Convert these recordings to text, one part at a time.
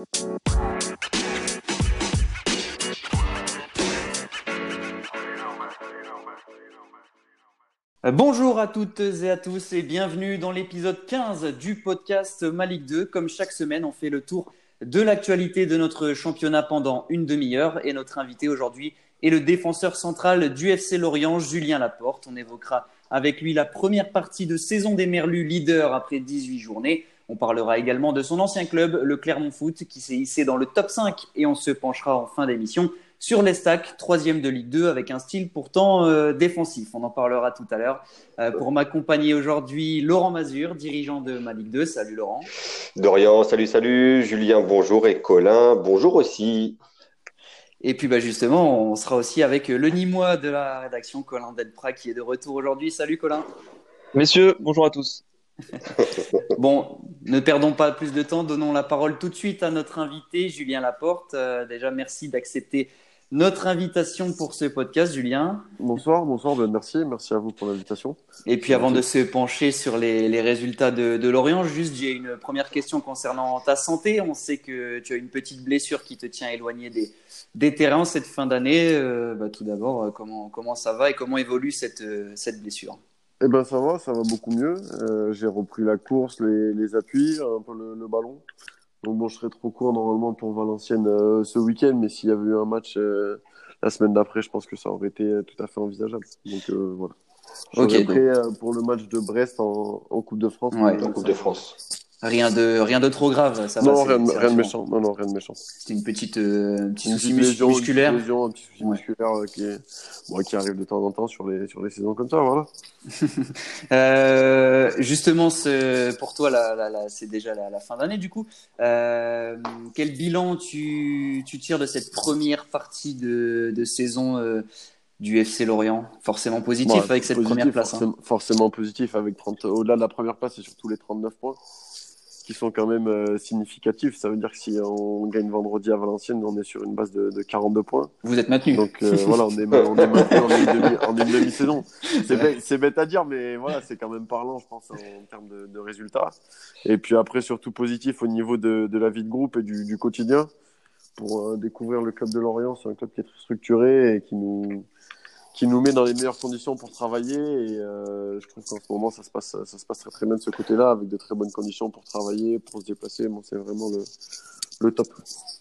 Euh, bonjour à toutes et à tous et bienvenue dans l'épisode 15 du podcast Malik 2. Comme chaque semaine, on fait le tour de l'actualité de notre championnat pendant une demi-heure et notre invité aujourd'hui est le défenseur central du FC Lorient, Julien Laporte. On évoquera avec lui la première partie de saison des Merlus, leader après 18 journées. On parlera également de son ancien club, le Clermont Foot, qui s'est hissé dans le top 5 et on se penchera en fin d'émission sur l'Estac, troisième de Ligue 2, avec un style pourtant euh, défensif. On en parlera tout à l'heure. Euh, pour m'accompagner aujourd'hui, Laurent Mazur, dirigeant de ma Ligue 2. Salut Laurent. Dorian, salut, salut. Julien, bonjour. Et Colin, bonjour aussi. Et puis bah, justement, on sera aussi avec le Nîmois de la rédaction, Colin Delprat, qui est de retour aujourd'hui. Salut Colin. Messieurs, bonjour à tous. Bon, ne perdons pas plus de temps, donnons la parole tout de suite à notre invité, Julien Laporte. Euh, déjà, merci d'accepter notre invitation pour ce podcast, Julien. Bonsoir, bonsoir, ben, merci, merci à vous pour l'invitation. Et puis avant de se pencher sur les, résultats de, Lorient, juste j'ai une première question concernant ta santé. On sait que tu as une petite blessure qui te tient éloigné des, des terrains cette fin d'année. Euh, bah, tout d'abord, euh, comment, comment ça va et comment évolue cette, cette blessure? Eh ben ça va, ça va beaucoup mieux. j'ai repris la course, les, appuis, un peu le ballon. Donc bon, je serais trop court normalement pour Valenciennes euh, ce week-end, mais s'il y avait eu un match euh, la semaine d'après, je pense que ça aurait été euh, tout à fait envisageable. Donc voilà. Je okay, prêt pour le match de Brest en, en Coupe de France. Ouais, en Coupe de France. Rien de, rien de trop grave, ça non, rien, rien, de méchant. Non, non, rien de méchant. C'était une petite, euh, petit souci musculaire. Une lésion, un petit souci musculaire euh, qui, est, bon, qui arrive de temps en temps sur les, sur les saisons comme ça, voilà. euh, justement, pour toi, la, la, la, c'est déjà la, la fin d'année, du coup. Euh, quel bilan tu, tu tires de cette première partie de, de saison euh, du FC Lorient? Forcément positif avec cette première place. Forcément, hein. forcément positif avec 30, au-delà de la première place et surtout les 39 points qui sont quand même euh, significatifs. Ça veut dire que si on gagne vendredi à Valenciennes, on est sur une base de, de 42 points. Vous êtes maintenu. Donc euh, voilà, on est, on est maintenu en une demi-saison. c'est bête, à dire, mais voilà, c'est quand même parlant, je pense, en, termes de, de, résultats. Et puis après, surtout positif au niveau de, de la vie de groupe et du, du quotidien. Pour euh, découvrir le club de Lorient, c'est un club qui est très structuré et qui nous, qui nous met dans les meilleures conditions pour travailler. Et euh, je trouve qu'en ce moment, ça se, passe, ça se passe très très bien de ce côté-là, avec de très bonnes conditions pour travailler, pour se déplacer. Bon, c'est vraiment le, le top.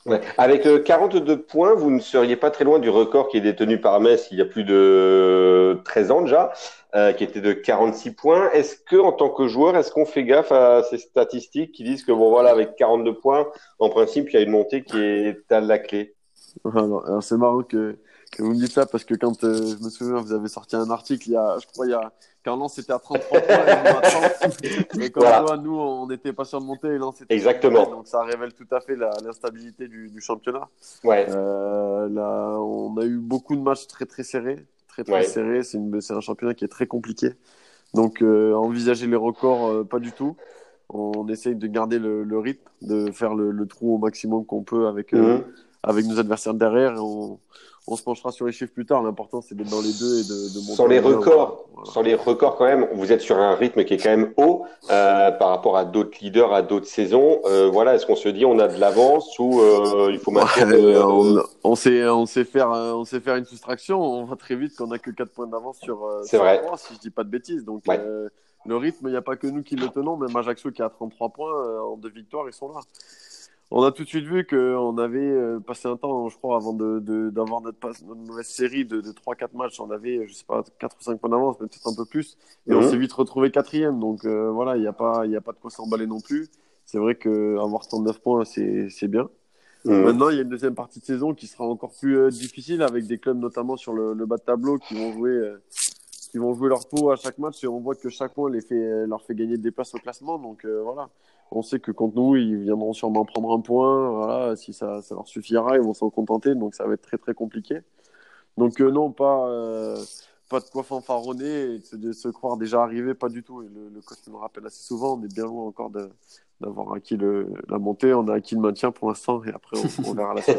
Ouais. Avec 42 euh, points, vous ne seriez pas très loin du record qui est détenu par Metz il y a plus de 13 ans déjà, euh, qui était de 46 points. Est-ce que, en tant que joueur, est-ce qu'on fait gaffe à ces statistiques qui disent que bon voilà, avec 42 points, en principe, il y a une montée qui est à la clé? Alors, alors c'est marrant que que vous me dites ça parce que quand euh, je me souviens, vous avez sorti un article il y a, je crois, il y a, quand Lens était à 33 points et nous à 30. Et quand voilà. nous, on n'était pas sûr de monter et Lens était Exactement. donc ça révèle tout à fait l'instabilité du, du, championnat. Ouais. Euh, là, on a eu beaucoup de matchs très très serrés, très très ouais. serrés. C'est un championnat qui est très compliqué. Donc, euh, envisager les records, euh, pas du tout. On essaye de garder le, le rythme, de faire le, le, trou au maximum qu'on peut avec, mm -hmm. avec nos adversaires derrière. Et on, on se penchera sur les chiffres plus tard. L'important, c'est d'être dans les deux et de, de monter. Sans les records, voilà. sans les records quand même, vous êtes sur un rythme qui est quand même haut euh, par rapport à d'autres leaders, à d'autres saisons. Euh, voilà, est-ce qu'on se dit on a de l'avance ou euh, il faut maintenir ouais, on, on, sait, on sait faire, on sait faire une soustraction. On voit très vite qu'on a que 4 points d'avance sur. C'est vrai. Si je dis pas de bêtises. Donc ouais. Le rythme, il n'y a pas que nous qui le tenons. Même Ajaccio qui a 33 points euh, en deux victoires, ils sont là on a tout de suite vu qu'on avait euh, passé un temps, je crois, avant d'avoir de, de notre, notre, mauvaise série de, de 3-4 matchs. On avait, je sais pas, 4 ou 5 points d'avance, mais peut-être un peu plus. Et on s'est vite retrouvé quatrième. Donc euh, voilà, il n'y a, pas, y a pas de quoi s'emballer non plus. C'est vrai qu'avoir 39 points, c'est bien. Mmh. Maintenant, il y a une deuxième partie de saison qui sera encore plus euh, difficile avec des clubs, notamment sur le, le bas de tableau, qui vont jouer. Euh, qui vont jouer leur peau à chaque match et on voit que chaque point les fait, leur fait gagner des places au classement. Donc euh, voilà, on sait que contre nous, ils viendront sûrement prendre un point. Voilà, si ça, leur suffira, ils vont s'en contenter. Donc ça va être très très compliqué. Donc euh, non, pas euh, pas de quoi fanfaronner de, se croire déjà arrivé, pas du tout. Et le, le coach nous rappelle assez souvent, on est bien loin encore de d'avoir acquis la montée, on a acquis le maintien pour l'instant et après on, verra la suite.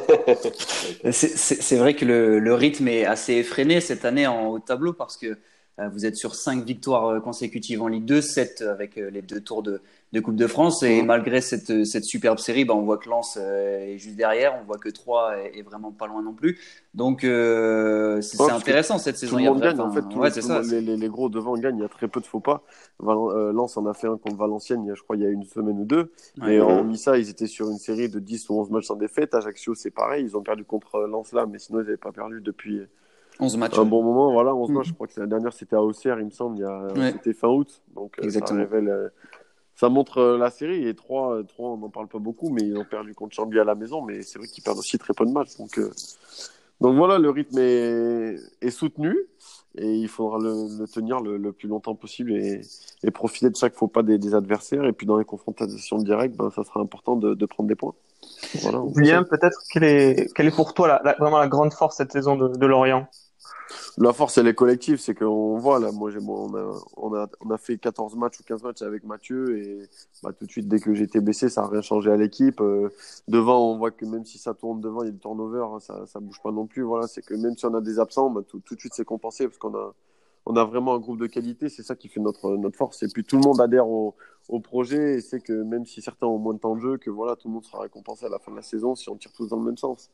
c'est vrai que le, le, rythme est assez effréné cette année en haut tableau parce que vous êtes sur cinq victoires consécutives en Ligue 2, 7 avec les deux tours de, de Coupe de France. Et malgré cette, cette superbe série, bah, on voit que Lens est juste derrière, on voit que 3 est, vraiment pas loin non plus. Donc c'est intéressant cette saison. Tout le monde gagne en fait. les, gros devant gagnent, il y a très peu de faux pas. Lens en a fait un contre Valenciennes, je crois, il y a une semaine ou deux. Et en mis ça, ils étaient sur une série de 10 ou 11 matchs sans défaite. Ajaccio, c'est pareil, ils ont perdu contre Lens là, mais sinon ils n'avaient pas perdu depuis 11 matchs. Un bon moment, voilà, 11 matchs. Je crois que la dernière, c'était à Auxerre, il me semble, il y a... c'était fin août. Donc ça révèle ça montre euh, la série. Et 3, 3 on n'en parle pas beaucoup, mais ils ont perdu contre Chambly à la maison. Mais c'est vrai qu'ils perdent aussi très peu de matchs. Donc, euh, donc voilà, le rythme est, est, soutenu et il faudra le, tenir le, plus longtemps possible et, et, profiter de chaque faux pas des, adversaires. Et puis dans les confrontations directes, ben, ça sera important de, de prendre des points. Voilà, Julien, peut-être, quelle est, quelle est pour toi la, vraiment la grande force cette saison de, de Lorient? La force, elle est collective. C'est qu'on voit, là, moi, on, a, on, a, on a fait 14 matchs ou 15 matchs avec Mathieu. Et bah, tout de suite, dès que j'étais blessé, ça n'a rien changé à l'équipe. Euh, devant, on voit que même si ça tourne devant, il y a des turnovers, hein, ça ne bouge pas non plus. Voilà, c'est que même si on a des absents, bah, tout, tout, de suite, c'est compensé parce qu'on a, on a vraiment un groupe de qualité. C'est ça qui fait notre, notre force. Et puis, tout le monde adhère au, au projet et c'est que même si certains ont moins de temps de jeu, que voilà, tout le monde sera récompensé à la fin de la saison si on tire tous dans le même sens.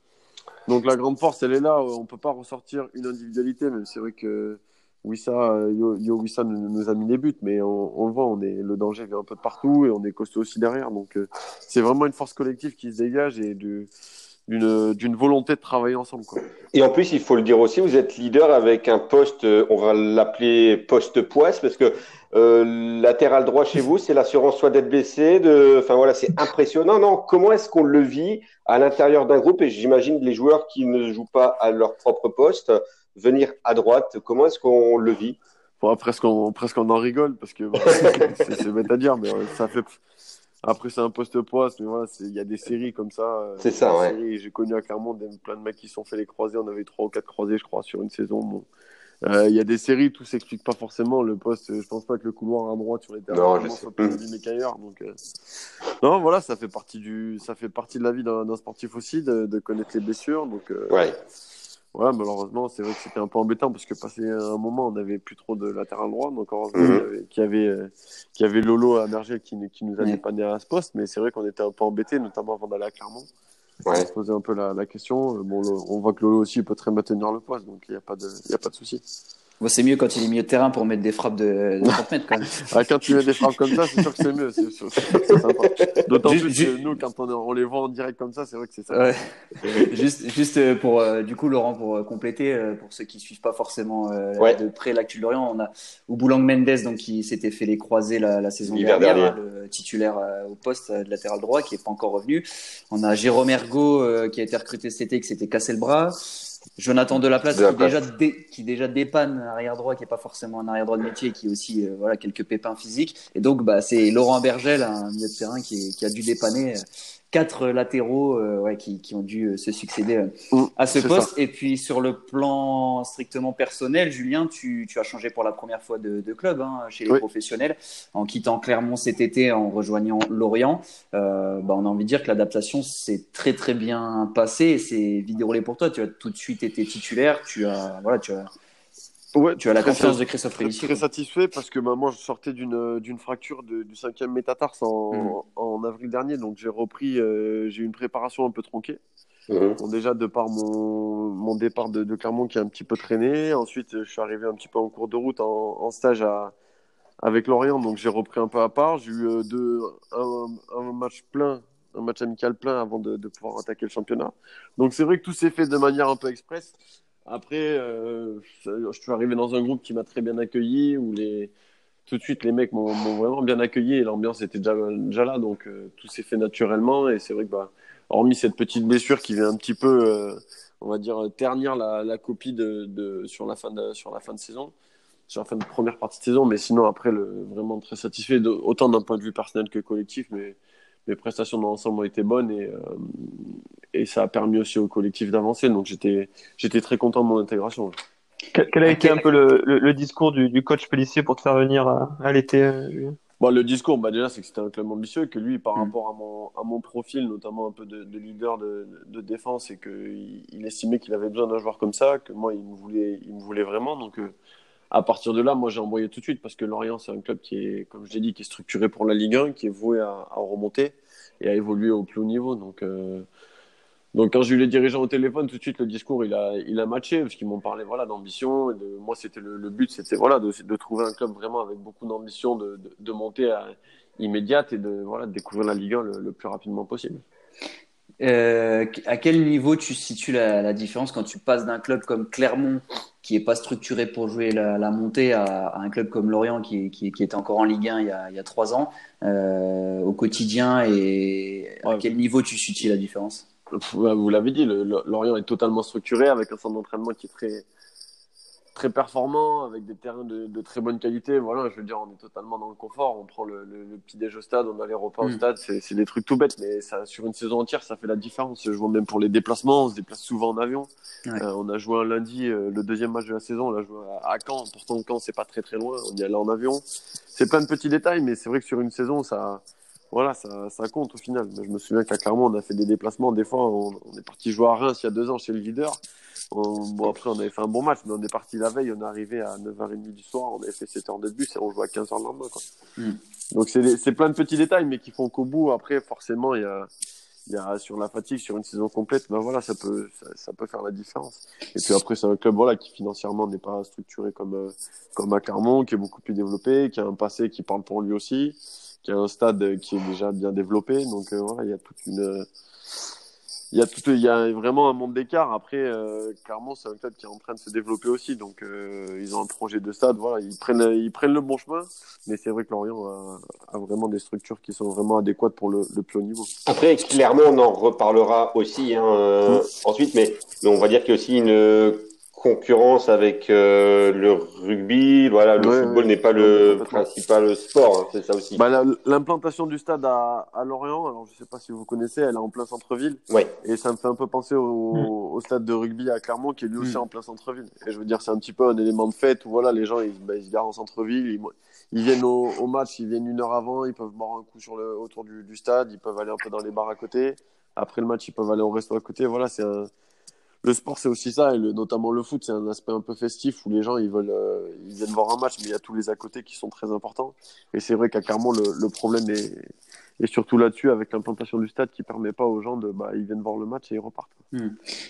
Donc la grande force, elle est là. On peut pas ressortir une individualité, même c'est vrai que Wissa, Yo, Yo Wissa nous, a mis les buts, mais on, le voit, on est, le danger vient un peu de partout et on est costaud aussi derrière. Donc euh, c'est vraiment une force collective qui se dégage et d'une d'une volonté de travailler ensemble. Quoi. Et en plus, il faut le dire aussi, vous êtes leader avec un poste, euh, on va l'appeler poste poisse, parce que euh, latéral droit chez vous, c'est l'assurance soit d'être blessé, de, enfin voilà, c'est impressionnant. Non, comment est-ce qu'on le vit à l'intérieur d'un groupe? Et j'imagine les joueurs qui ne jouent pas à leur propre poste venir à droite. Comment est-ce qu'on le vit? Bon, presque, on, presque on en rigole parce que bah, c'est bête à dire, mais euh, ça fait. Après, c'est un poste poisse, mais voilà, il y a des séries comme ça. Euh, c'est ça, ouais. J'ai connu à Clermont plein de mecs qui sont fait les croisés. On avait trois ou quatre croisés, je crois, sur une saison. Bon. Euh, il y a des séries, tout s'explique pas forcément. Le poste, je pense pas que le couloir à droite sur les terrains soit plus mmh. qu'ailleurs. Donc, euh... non, voilà, ça fait partie du, ça fait partie de la vie d'un sportif aussi de, de, connaître les blessures. Donc, euh... ouais. Voilà, malheureusement, c'est vrai que c'était un peu embêtant parce que passé un moment, on n'avait plus trop de latéral droit. Donc, heureusement mmh. qu'il y, avait, euh, y avait Lolo à Mergel qui, qui nous a dépanné à ce poste. Mais c'est vrai qu'on était un peu embêtés, notamment avant d'aller à Clermont. Ouais. On se poser un peu la, la question. Bon, on voit que Lolo aussi peut très maintenir le poste, donc il n'y a pas de, il a pas de souci c'est mieux quand il est milieu de terrain pour mettre des frappes de, de 30 mètres. Quand, même. ah, quand tu mets des frappes comme ça, c'est sûr que c'est mieux. C'est, sympa. D'autant plus que nous, quand on, on, les voit en direct comme ça, c'est vrai que c'est ça. Ouais. juste, juste euh, pour, euh, du coup, Laurent, pour euh, compléter, pour ceux qui suivent pas forcément ouais. de près l'actu de Lorient, on a Ouboulang Mendes, donc, qui s'était fait les croisés la, la saison dernière, hein, le titulaire au poste de latéral droit, qui est pas encore revenu. On a Jérôme Ergo, qui a été recruté cet été, qui s'était cassé le bras. Jonathan Delaplace, de qui, Déjà qui déjà dépanne arrière droit, qui n'est pas forcément un arrière droit de métier, qui a aussi euh, voilà, quelques pépins physiques. Et donc, bah, c'est Laurent Bergel, un milieu de terrain, qui, qui a dû dépanner euh, quatre latéraux euh, ouais, qui, qui, ont dû euh, se succéder euh, mm, à ce poste. Et puis sur le plan strictement personnel, Julien, tu, tu as changé pour la première fois de, de club hein, chez les professionnels en quittant Clermont cet été, en rejoignant Lorient. Bah, on a envie de dire que l'adaptation s'est très très bien passée et c'est vidéolé pour toi. Tu as tout de suite été titulaire. Tu as voilà, tu as Ouais, tu as la confiance de Christophe Félicie. Très satisfait parce que bah, moi je sortais d'une d'une fracture de, du cinquième métatarse en, mm. en, avril dernier, donc j'ai repris, euh, j'ai eu une préparation un peu tronquée. Bon, déjà de par mon, mon départ de, de, Clermont qui a un petit peu traîné, ensuite je suis arrivé un petit peu en cours de route en, en stage à, avec Lorient, donc j'ai repris un peu à part. J'ai eu euh, deux, un, un, match plein, un match amical plein avant de, de pouvoir attaquer le championnat. Donc c'est vrai que tout s'est fait de manière un peu express. Après, euh, je suis arrivé dans un groupe qui m'a très bien accueilli, où les, tout de suite les mecs m'ont vraiment bien accueilli et l'ambiance était déjà, là, donc euh, tout s'est fait naturellement. Et c'est vrai que, bah, hormis cette petite blessure qui vient un petit peu, euh, on va dire, ternir la, la copie de, de, sur, la fin de, sur la fin de saison, sur la fin de première partie de saison, mais sinon après, le, vraiment très satisfait, autant d'un point de vue personnel que collectif, mais mes prestations dans l'ensemble ont été bonnes et, euh, et ça a permis aussi au collectif d'avancer. Donc j'étais, j'étais très content de mon intégration. Quel, a été un peu le, le, discours du, du, coach Pellissier pour te faire venir à, à l'été euh, bon, Le discours, bah déjà, c'est que c'était un club ambitieux, que lui, par mm. rapport à mon, à mon profil, notamment un peu de, de leader de, de, défense, et qu'il il estimait qu'il avait besoin d'un joueur comme ça, que moi, il me voulait, il me voulait vraiment. Donc, euh, à partir de là, moi, j'ai envoyé tout de suite parce que Lorient, c'est un club qui est, comme je l'ai dit, qui est structuré pour la Ligue 1, qui est voué à, remonter et à évoluer au plus haut niveau. Donc, euh, donc quand j'ai eu les dirigeants au téléphone, tout de suite, le discours, il a, il a matché parce qu'ils m'ont parlé voilà, d'ambition. Moi, c'était le, but, c'était voilà, de, trouver un club vraiment avec beaucoup d'ambition, de, de, monter à, immédiate et de, voilà, découvrir la Ligue 1 le, plus rapidement possible. Euh, à quel niveau tu situes la, différence quand tu passes d'un club comme Clermont, qui est pas structuré pour jouer la, la montée, à, à, un club comme Lorient, qui, qui, qui, était encore en Ligue 1 il y a, il y a trois ans, euh, au quotidien, et à Ouais. quel niveau tu situes la différence? Vous l'avez dit, le, le- Lorient est totalement structuré avec un centre d'entraînement qui est très, très performant, avec des terrains de, de très bonne qualité. Voilà, je veux dire, on est totalement dans le confort. On prend le, le, le petit déj au stade, on a les repas au Mm. stade. C'est c'est des trucs tout bêtes, mais ça, sur une saison entière, ça fait la différence. Je vois même pour les déplacements, on se déplace souvent en avion. Ouais. Euh, on a joué un lundi, euh, le deuxième match de la saison, on l'a joué à, à Caen. Pourtant, Caen, c'est pas très très loin. On y allait en avion. C'est plein de petits détails, mais c'est vrai que sur une saison, ça, voilà, ça, ça compte au final. Je me souviens qu'à Clermont, on a fait des déplacements. Des fois, on, on est parti jouer à Reims il y a deux ans chez le leader. On- bon, après, on avait fait un bon match, mais on est parti la veille. On est arrivé à 9h30 du soir. On avait fait 7 heures de bus et on joue à 15h le lendemain. Quoi. Mm. Donc, c'est plein de petits détails, mais qui font qu'au bout, après, forcément, il y a, il y a sur la fatigue, sur une saison complète, ben voilà, ça peut, ça, ça peut faire la différence. Et puis après, c'est un club voilà, qui financièrement n'est pas structuré comme, euh, comme à Clermont, qui est beaucoup plus développé, qui a un passé qui parle pour lui aussi, qui a un stade qui est déjà bien développé. Donc euh, voilà, il y a toute une. euh, Il y, a tout, il y a vraiment un monde d'écart. Après, euh, Clermont, c'est un club qui est en train de se développer aussi. Donc, euh, ils ont un projet de stade. Voilà, ils prennent, ils prennent le bon chemin. Mais c'est vrai que Lorient a, a vraiment des structures qui sont vraiment adéquates pour le, le plus haut niveau. Après, clairement, on en reparlera aussi hein, euh, ensuite, mais, mais on va dire qu'il y a aussi une concurrence avec euh, le rugby. Voilà, le Ouais, football ouais. n'est pas le principal sport, hein, c'est ça aussi. Bah, la- L'implantation du stade à, à Lorient, alors je sais pas si vous connaissez, elle est en plein centre-ville. Ouais. Et ça me fait un peu penser au, Mm. au stade de rugby à Clermont, qui est lui aussi Mm. en plein centre-ville. Et je veux dire, c'est un petit peu un élément de fête où voilà, les gens ils, bah, ils se garent en centre-ville, ils, ils viennent au, au match, ils viennent une heure avant, ils peuvent boire un coup sur le, autour du, du stade, ils peuvent aller un peu dans les bars à côté. Après le match, ils peuvent aller au resto à côté. Voilà, c'est un... Le sport, c'est aussi ça, et le- notamment le foot, c'est un aspect un peu festif où les gens ils veulent, euh, ils viennent voir un match, mais il y a tous les à côté qui sont très importants. Et c'est vrai qu'à Clermont, le, le problème est, est surtout là-dessus avec l'implantation du stade qui permet pas aux gens de, bah, ils viennent voir le match et ils repartent.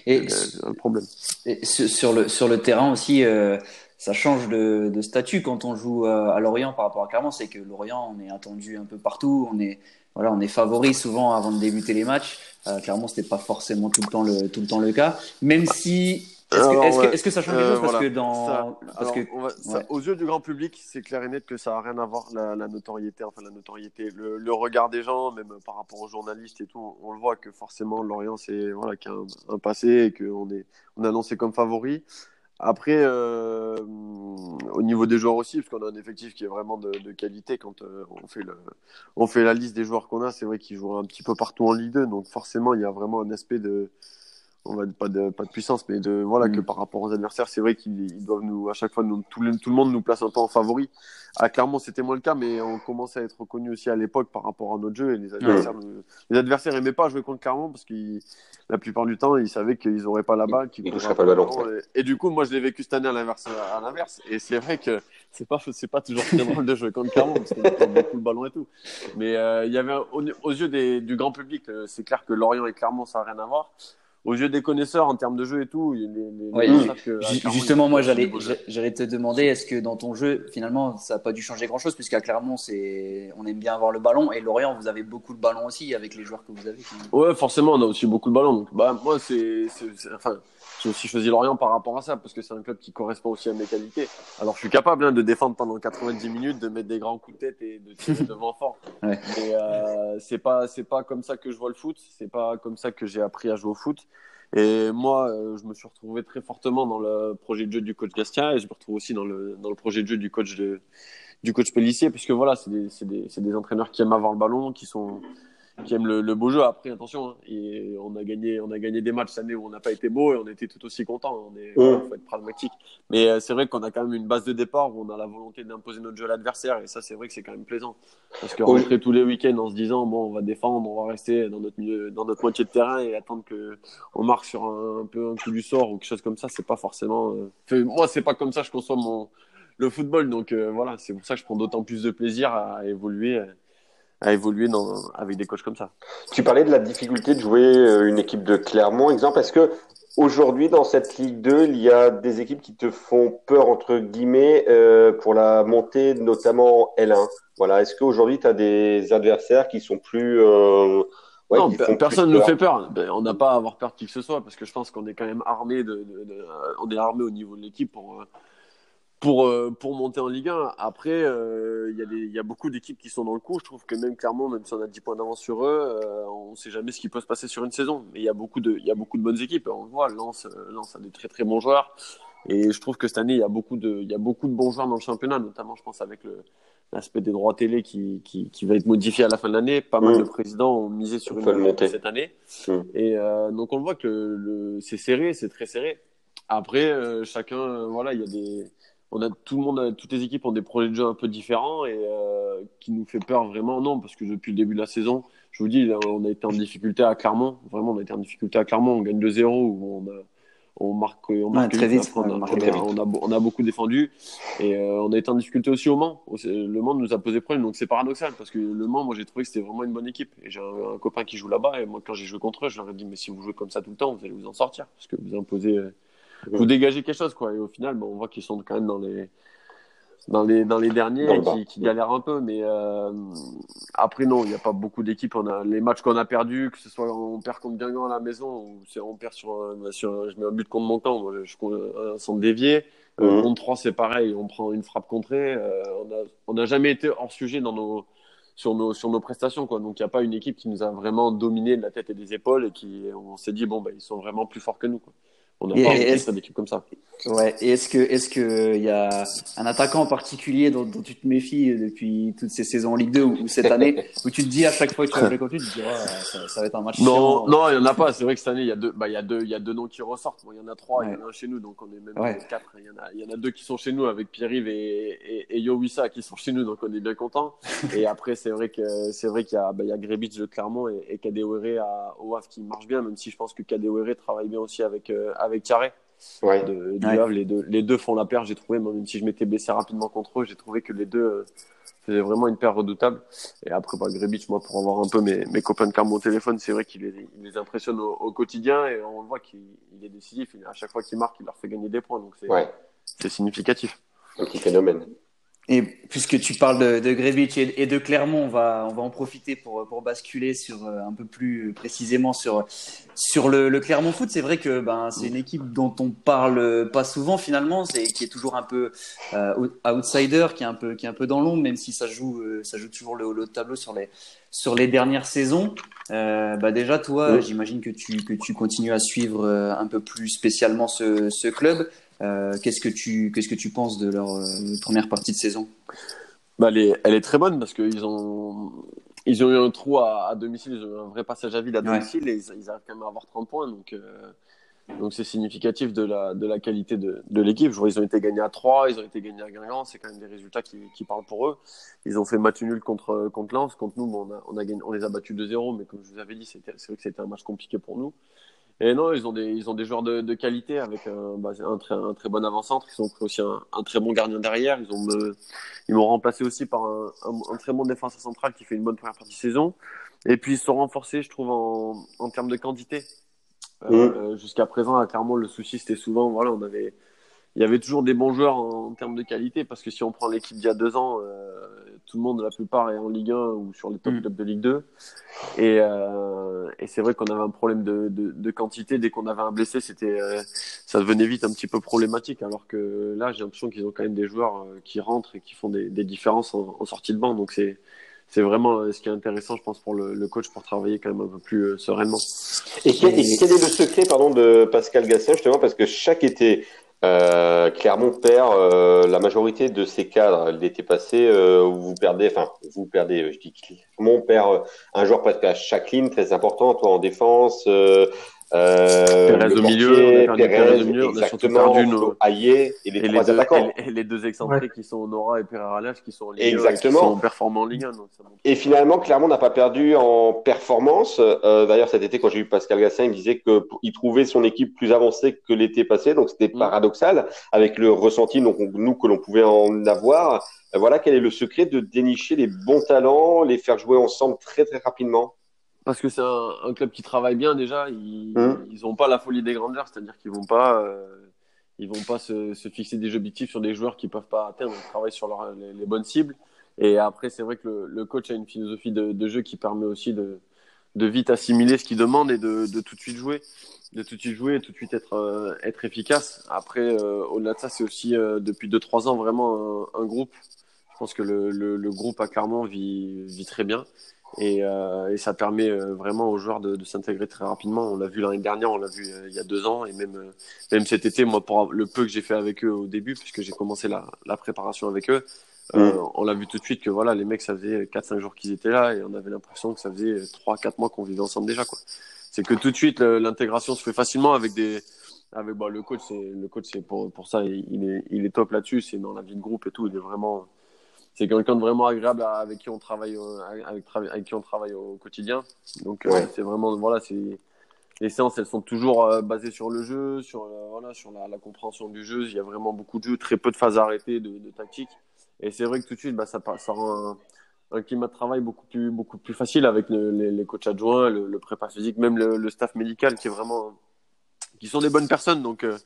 Et C'est un problème. Et sur le, sur le terrain aussi, euh, ça change de, de statut quand on joue euh, à Lorient par rapport à Clermont. C'est que Lorient, on est attendu un peu partout. On est, voilà, on est favori souvent avant de débuter les matchs. Euh, Clermont, c'était pas forcément tout le temps le, tout le temps le cas. Même si, est-ce que, est-ce ouais. que, ça change Euh, quelque chose parce voilà. que dans, Ça- parce Alors, que, va- ça- ouais. aux yeux du grand public, c'est clair et net que ça a rien à voir la, la notoriété, enfin la notoriété, le, le regard des gens, même par rapport aux journalistes et tout, on, on le voit que forcément Lorient c'est voilà qui a un, un passé et qu'on est on est annoncé comme favori. Après, euh, au niveau des joueurs aussi, parce qu'on a un effectif qui est vraiment de, qualité quand euh, on fait le, on fait la liste des joueurs qu'on a, c'est vrai qu'ils jouent un petit peu partout en Ligue 2, donc forcément il y a vraiment un aspect de on va pas de pas de puissance mais de voilà Mm. que par rapport aux adversaires c'est vrai qu'ils ils doivent nous à chaque fois nous, tout, le, tout le monde nous place un peu en favori. À Clermont c'était moins le cas mais on commençait à être reconnu aussi à l'époque par rapport à notre jeu et les adversaires nous- les adversaires aimaient pas jouer contre Clermont parce qu'ils la plupart du temps ils savaient qu'ils auraient pas la balle qu'ils toucheraient pas le ballon, et, et du coup moi je l'ai vécu cette année à l'inverse à l'inverse et c'est vrai que c'est pas c'est pas toujours très drôle de jouer contre Clermont parce qu'on beaucoup le ballon et tout. Mais euh, il y avait aux, aux yeux des, du grand public euh, c'est clair que Lorient et Clermont ça n'a rien à voir aux yeux des connaisseurs en termes de jeu et tout, les, les, Ouais, que Clermont, Justement, moi, j'allais, j'allais te demander, est-ce que dans ton jeu, finalement, ça n'a pas dû changer grand-chose, puisqu'à Clermont, c'est, on aime bien avoir le ballon, et Lorient, vous avez beaucoup de ballon aussi avec les joueurs que vous avez. Ouais, forcément, on a aussi beaucoup de ballons. Donc, bah, moi, c'est- enfin, j'ai aussi choisi Lorient par rapport à ça, parce que c'est un club qui correspond aussi à mes qualités. Alors, je suis capable hein, de défendre pendant 90 minutes, de mettre des grands coups de tête et de tirer devant fort. Ouais. Mais euh, c'est pas, c'est pas comme ça que je vois le foot. C'est pas comme ça que j'ai appris à jouer au foot. Et moi, euh, je me suis retrouvé très fortement dans le projet de jeu du coach Gastia et je me retrouve aussi dans le, dans le projet de jeu du coach de, du coach Pellissier, puisque voilà, c'est des, c'est des, c'est des entraîneurs qui aiment avoir le ballon, qui sont, qui aiment le, le beau jeu. Après, attention, hein, et on a gagné, on a gagné des matchs cette année où on n'a pas été beau et on était tout aussi content. On est, voilà, faut être pragmatique. Mais euh, c'est vrai qu'on a quand même une base de départ où on a la volonté d'imposer notre jeu à l'adversaire et ça, c'est vrai que c'est quand même plaisant. Parce que rentrer tous les week-ends en se disant bon, on va défendre, on va rester dans notre milieu, dans notre moitié de terrain et attendre que on marque sur un, un peu un coup du sort ou quelque chose comme ça, c'est pas forcément. euh, moi, c'est pas comme ça que je conçois mon le football. Donc voilà, c'est pour ça que je prends d'autant plus de plaisir à évoluer à évoluer dans, avec des coachs comme ça. Tu parlais de la difficulté de jouer une équipe de Clermont, exemple. Est-ce que aujourd'hui dans cette Ligue 2, il y a des équipes qui te font peur entre guillemets euh, pour la montée, notamment L1 Voilà. Est-ce qu'aujourd'hui tu as des adversaires qui sont plus euh, ouais, non, personne ne fait peur. Ben, on n'a pas à avoir peur de qui que ce soit parce que je pense qu'on est quand même armé de, de, de, on est armé au niveau de l'équipe pour pour, euh, pour monter en Ligue 1. Après, euh, il y, y, a beaucoup d'équipes qui sont dans le coup. Je trouve que même clairement, même si on a 10 points d'avance sur eux, euh, on ne sait jamais ce qui peut se passer sur une saison. Mais il y, a beaucoup de, y a beaucoup de bonnes équipes. On le voit, Lens, Lens a des très très bons joueurs. Et je trouve que cette année, il y, a beaucoup de, il y a beaucoup de bons joueurs dans le championnat, notamment, je pense, avec l'aspect des droits télé qui, qui, qui, va être modifié à la fin de l'année. Pas mal mm. de présidents ont misé sur une montée cette année. Mm. Et donc, on voit que le, c'est serré, c'est très serré. Après, chacun, voilà, il y a des on a tout le monde, toutes les équipes ont des projets de jeu un peu différents et euh, qui nous fait peur vraiment non parce que depuis le début de la saison, je vous dis, on a été en difficulté à Clermont, vraiment on a été en difficulté à Clermont, on gagne 2-0 où on a on marque, on marque très vite. On a, beaucoup défendu et euh, on a été en difficulté aussi au Mans. Le Mans nous a posé problème, donc c'est paradoxal parce que le Mans, moi j'ai trouvé que c'était vraiment une bonne équipe. Et j'ai un, copain qui joue là-bas et moi quand j'ai joué contre eux, je leur ai dit mais si vous jouez comme ça tout le temps, vous allez vous en sortir parce que vous imposez vous dégagez quelque chose, quoi. Et au final, bon, on voit qu'ils sont quand même dans les, dans les, dans les derniers qui, qui, galèrent un peu. Mais euh, après, non, il n'y a pas beaucoup d'équipes. On a les matchs qu'on a perdus, que ce soit on perd contre Guingamp à la maison ou on perd sur, sur je mets un but contre mon camp, je, je, un centre dévié. Euh, contre 3, c'est pareil, on prend une frappe contrée. Euh, on n'a on jamais été hors sujet dans nos, sur, nos, sur nos prestations. Quoi. Donc il n'y a pas une équipe qui nous a vraiment dominé de la tête et des épaules et qui on s'est dit, bon, bah, ils sont vraiment plus forts que nous. Quoi. On n'a pas est d'équipe comme ça. Ouais. Et est-ce que est-ce que il y a un attaquant en particulier dont, dont, tu te méfies depuis toutes ces saisons en Ligue 2 ou, cette année où tu te dis à chaque fois que tu vas jouer contre lui, tu te dis ça, ça, va être un match. Non, non, il y en a pas. C'est vrai que cette année il y a deux, bah il y a deux, il y a deux noms qui ressortent. Bon, il y en a trois, il y en a un chez nous, donc on est même ouais. quatre. Il y en a, il y en a deux qui sont chez nous avec Pierre-Yves et, et, et qui sont chez nous, donc on est bien content. et après c'est vrai que c'est vrai qu'il y a bah, il y a Grebitz de Clermont et, et Kadewere à au qui marche bien, même si je pense que Kadewere travaille bien aussi avec euh, avec Carré ouais. de, du Havre. Les deux, les deux font la paire, j'ai trouvé, même si je m'étais blessé rapidement contre eux, j'ai trouvé que les deux euh, faisaient vraiment une paire redoutable. Et après, bah, Grebich, moi, pour avoir un peu mes, mes copains de cam au téléphone, c'est vrai qu'il les, il les impressionne au, quotidien et on voit qu'il est décisif. à chaque fois qu'il marque, il leur fait gagner des points. Donc c'est ouais. significatif. Un petit phénomène. Et puisque tu parles de, de Grevich et, de Clermont, on va, on va en profiter pour, pour basculer sur euh, un peu plus précisément sur, sur le, le Clermont Foot. C'est vrai que ben, c'est une équipe dont on parle pas souvent finalement, c'est qui est toujours un peu euh, outsider, qui est un peu, qui est un peu dans l'ombre, même si ça joue, euh, ça joue toujours le haut de tableau sur les, sur les dernières saisons. Euh, bah déjà, toi, j'imagine que tu, que tu continues à suivre euh, un peu plus spécialement ce, ce club. Euh, qu'est-ce que tu qu'est-ce que tu penses de leur euh, première partie de saison? Bah, elle, est, elle est très bonne parce qu'ils ont ils ont eu un trou à, à, domicile, ils ont eu un vrai passage à vide à domicile ouais. et ils, ils, arrivent quand même à avoir 30 points donc euh, donc c'est significatif de la de la qualité de, de l'équipe. Je vois ils ont été gagnés à 3, ils ont été gagnés à Guingamp, c'est quand même des résultats qui, qui parlent pour eux. Ils ont fait match nul contre contre Lens, contre nous, bon, on a on a gagné, on les a battus 2-0 mais comme je vous avais dit, c'est vrai que c'était un match compliqué pour nous. Et non, ils ont des, ils ont des joueurs de, de qualité avec un, bah, un, très, un très bon avant-centre. Ils ont pris aussi un, un, très bon gardien derrière. Ils ont, euh, ils m'ont remplacé aussi par un, un, très bon défenseur central qui fait une bonne première partie de saison. Et puis ils sont renforcés, je trouve, en, en termes de quantité. Euh, mmh. Jusqu'à présent, clairement, le souci c'était souvent, voilà, on avait, il y avait toujours des bons joueurs en, en termes de qualité parce que si on prend l'équipe d'il y a deux ans, euh, tout le monde, la plupart, est en Ligue 1 ou sur les top mmh. clubs de Ligue 2. Et, euh, et c'est vrai qu'on avait un problème de, de, de quantité. Dès qu'on avait un blessé, c'était, euh, ça devenait vite un petit peu problématique. Alors que là, j'ai l'impression qu'ils ont quand même des joueurs euh, qui rentrent et qui font des, des différences en, en, sortie de banc. Donc c'est, c'est vraiment ce qui est intéressant, je pense, pour le, le, coach pour travailler quand même un peu plus euh, sereinement. Et quel, et quel, est le secret, pardon, de Pascal Gassin justement, parce que chaque été, euh, Clermont perd euh, la majorité de ses cadres. L'été passé, euh, vous perdez, enfin, vous perdez, euh, je dis Clermont perd un joueur presque à chaque ligne, très important, toi en défense, Euh, Pérez le au milieu, portier, on a Pérez, milieu, on a exactement, perdu nos- Ayer et les, et les, deux, attaquants. et, les- et deux excentrés qui sont Nora et Pereira Lage qui sont en Ligue 1 et Exactement. qui sont performants en Ligue 1. donc ça Et finalement, Clermont n'a pas perdu en performance. Euh, D'ailleurs, cet été, quand j'ai eu Pascal Gassin, il me disait qu'il trouvait son équipe plus avancée que l'été passé. Donc, c'était Mm. paradoxal avec le ressenti donc, nous que l'on pouvait en avoir. Euh, Voilà quel est le secret de dénicher les bons talents, les faire jouer ensemble très très rapidement? Parce que c'est un, un club qui travaille bien déjà. Ils Hum. ils ont pas la folie des grandeurs, c'est-à-dire qu'ils vont pas, euh, ils vont pas se, se fixer des objectifs sur des joueurs qui peuvent pas atteindre. Ils travaillent sur leur, les, les bonnes cibles. Et après, c'est vrai que le, le coach a une philosophie de, de jeu qui permet aussi de, de vite assimiler ce qu'il demande et de, de tout de suite jouer, de tout de suite jouer et tout de suite être, euh, être efficace. Après, euh, au-delà de ça, c'est aussi euh, depuis 2-3 ans vraiment un, un groupe. Je pense que le, le, le groupe à Clermont vit, vit très bien. Et, euh, et ça permet euh, vraiment aux joueurs de, de s'intégrer très rapidement. On l'a vu l'année dernière, on l'a vu euh, il y a deux ans, et même, euh, même cet été, moi, pour le peu que j'ai fait avec eux au début, puisque j'ai commencé la, la préparation avec eux, euh, on l'a vu tout de suite que voilà, les mecs, ça faisait 4-5 jours qu'ils étaient là, et on avait l'impression que ça faisait 3-4 mois qu'on vivait ensemble déjà. quoi. C'est que tout de suite, l'intégration se fait facilement avec des. Avec, bah, le coach, c'est le coach, c'est pour, pour ça, il est, il est top là-dessus. C'est dans la vie de groupe et tout. Il est vraiment, c'est quelqu'un de vraiment agréable à- avec qui on travaille, avec, avec qui on travaille au quotidien. Donc euh, c'est vraiment voilà, c'est les séances, elles sont toujours euh, basées sur le jeu, sur euh, voilà, sur la, la compréhension du jeu. Il y a vraiment beaucoup de jeux, très peu de phases arrêtées, de, de tactique. Et c'est vrai que tout de suite, bah, ça, ça rend un, un climat de travail beaucoup plus beaucoup plus facile avec le- les, les coachs adjoints, le, le prépa physique, même le, le staff médical qui est vraiment qui sont des bonnes personnes. Donc euh,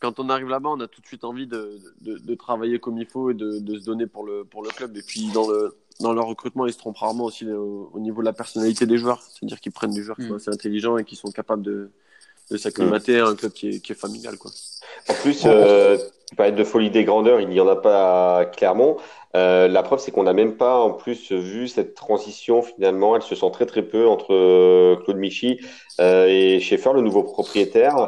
quand on arrive là-bas, on a tout de suite envie de, de, de travailler comme il faut et de, de se donner pour le, pour le club. Et puis dans le, dans leur recrutement, ils se trompent rarement aussi au, au niveau de la personnalité des joueurs. C'est-à-dire qu'ils prennent des joueurs qui Mm. sont assez intelligents et qui sont capables de, de s'acclimater à un club qui est, qui est familial. Quoi. En plus, euh, parlais de folie des grandeurs, il n'y en a pas à Clermont. Euh, la preuve, c'est qu'on n'a même pas en plus vu cette transition finalement. Elle se sent très très peu entre euh, Claude Michy euh, et Schaeffer, le nouveau propriétaire.